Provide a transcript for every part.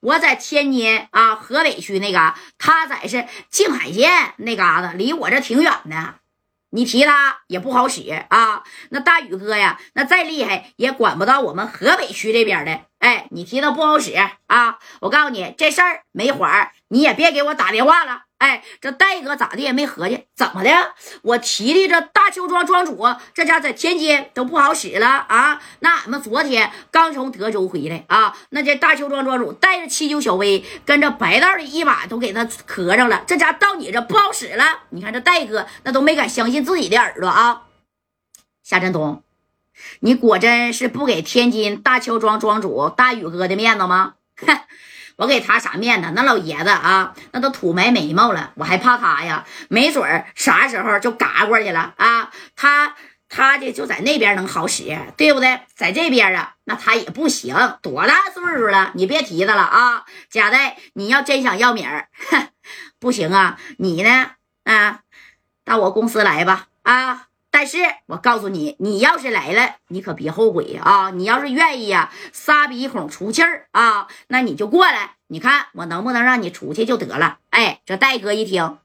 我在天津啊，河北区那嘎，他在是静海县那嘎达，离我这挺远的。你提他也不好使啊。那大宇哥呀，那再厉害也管不到我们河北区这边的。哎，你提他不好使啊。我告诉你，这事儿没缓，你也别给我打电话了。哎，这戴哥咋的也没合计，怎么的？我提的这大邱庄庄主，这家在天津都不好使了啊！那俺们昨天刚从德州回来啊，那这大邱庄庄主带着七九小薇跟着白道的一把都给他磕上了，这家到你这不好使了。你看这戴哥那都没敢相信自己的耳朵啊！夏振东，你果真是不给天津大邱庄庄主大宇哥的面子吗？哼！我给他啥面子？那老爷子啊，那都土埋眉毛了，我还怕他呀？没准儿啥时候就嘎过去了啊！他他的就在那边能好使，对不对？在这边啊，那他也不行，多大岁数了？你别提他了啊！贾代，你要真想要米儿，不行啊！你呢？啊，到我公司来吧！啊！但是我告诉你，你要是来了，你可别后悔啊！你要是愿意呀，撒鼻孔出气儿啊，那你就过来，你看我能不能让你出去就得了。哎，这戴哥一听，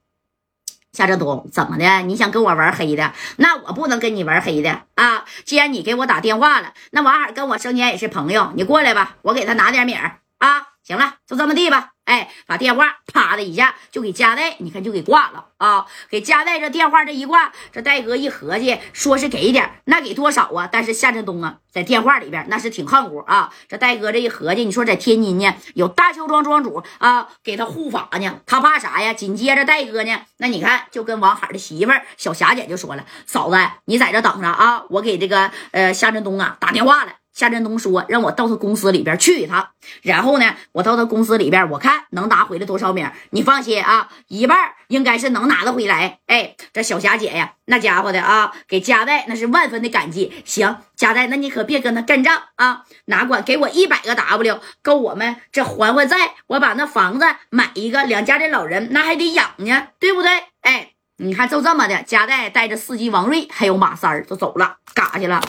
夏振东怎么的？你想跟我玩黑的？那我不能跟你玩黑的啊！既然你给我打电话了，那王海跟我生前也是朋友，你过来吧，我给他拿点米儿啊！行了，就这么地吧。哎，把电话啪的一下就给加代，你看就给挂了啊！给加代这电话这一挂，这戴哥一合计，说是给点，那给多少啊？但是夏振东啊，在电话里边那是挺横乎啊！这戴哥这一合计，你说在天津呢，有大邱庄庄主啊，给他护法呢，他怕啥呀？紧接着戴哥呢，那你看就跟王海的媳妇小霞姐就说了：“嫂子，你在这等着啊，我给这个呃夏振东啊打电话了。”夏振东说：“让我到他公司里边去一趟，然后呢，我到他公司里边，我看能拿回来多少米。你放心啊，一半应该是能拿得回来。哎，这小霞姐呀，那家伙的啊，给加代那是万分的感激。行，加代，那你可别跟他干仗啊，哪管给我一百个 W，够我们这还还债。我把那房子买一个，两家的老人那还得养呢，对不对？哎，你看就这么的，加代带着司机王瑞还有马三儿就走了，嘎去了。”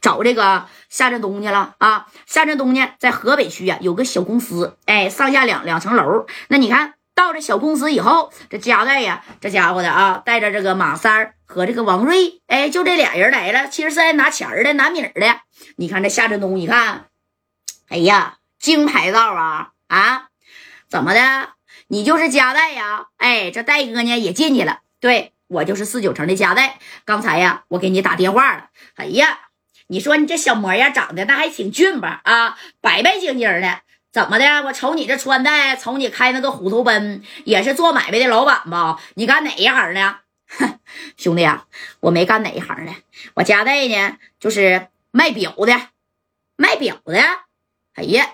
找这个夏振东去了啊！夏振东呢，在河北区呀有个小公司，哎，上下两两层楼。那你看到这小公司以后，这加代呀，这家伙的啊，带着这个马三和这个王瑞，哎，就这俩人来了。其实是来拿钱的，拿米的。你看这夏振东一看，哎呀，金牌照啊啊！怎么的？你就是加代呀？哎，这戴哥呢也进去了。对我就是四九城的加代。刚才呀，我给你打电话了。哎呀！你说你这小模样长得那还挺俊吧？啊，白白净净的，怎么的？我瞅你这穿戴，瞅你开那个虎头奔，也是做买卖的老板吧？你干哪一行呢？哼，兄弟啊，我没干哪一行呢，我家代呢，就是卖表的，卖表的。哎呀，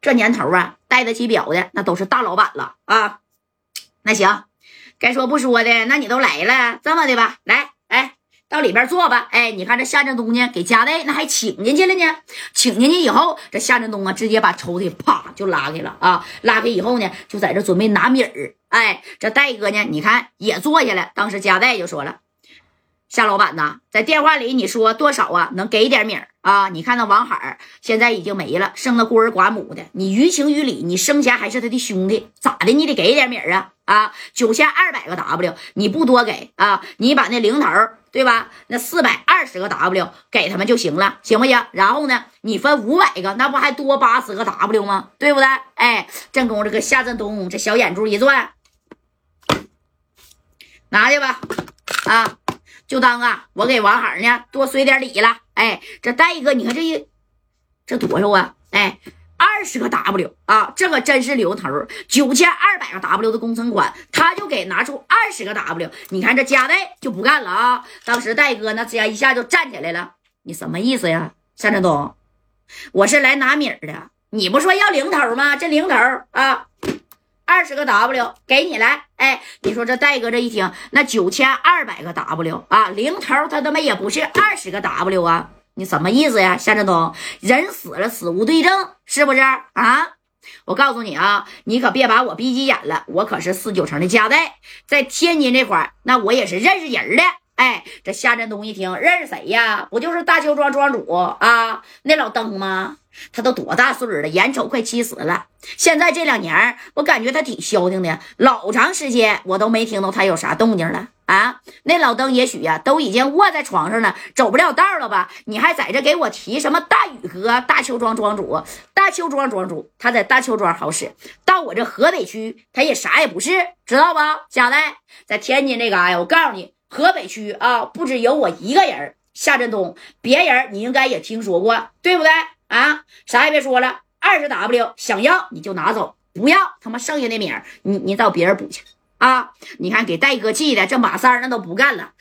这年头啊，戴得起表的那都是大老板了啊。那行，该说不说的，那你都来了，这么的吧，来，到里边坐吧，哎，你看这夏振东呢，给加代那还请进去了呢。请进去以后，这夏振东啊，直接把抽屉啪就拉开了啊，拉开以后呢，就在这准备拿米儿。哎，这戴哥呢，你看也坐下了。当时加代就说了：“夏老板呐，在电话里你说多少啊？能给点米儿啊？你看那王海现在已经没了，生了孤儿寡母的。你于情于理，你生前还是他的兄弟，咋的？你得给点米儿啊啊！九千二百个 W，你不多给啊？你把那零头。”对吧？那四百二十个 W 给他们就行了，行不行？然后呢，你分五百个，那不还多八十个 W 吗？对不对？哎，正宫这个夏振东这小眼珠一转，拿去吧，啊，就当啊，我给王海呢多随点礼了。哎，这戴哥，你看这一这多少啊？哎。二十个 W 啊，这可真是留头九千二百个 W 的工程款，他就给拿出二十个 W。你看这加代就不干了啊！当时戴哥那家一下就站起来了。你什么意思呀，夏振东？我是来拿米的，你不说要零头吗？这零头啊，二十个 W 给你来。哎，你说这戴哥这一听，那九千二百个 W 啊，零头他他妈也不是二十个 W 啊。你什么意思呀，夏振东？人死了，死无对证，是不是啊？我告诉你啊，你可别把我逼急眼了。我可是四九城的家代，在天津这块儿，那我也是认识人的。哎，这夏振东一听，认识谁呀？不就是大邱庄庄主啊？那老登吗？他都多大岁数了，眼瞅快七十了。现在这两年，我感觉他挺消停的，老长时间我都没听到他有啥动静了啊。那老登也许呀，都已经卧在床上了，走不了道了吧？你还在这给我提什么大宇哥、大邱庄庄主、大邱庄庄主？他在大邱庄好使，到我这河北区他也啥也不是，知道不？家代在天津这嘎呀，我告诉你，河北区啊，不止有我一个人。夏振东，别人你应该也听说过，对不对啊？啥也别说了，二十 W 想要你就拿走，不要他妈剩下的米儿，你你找别人补去啊！你看给戴哥气的，这马三那都不干了。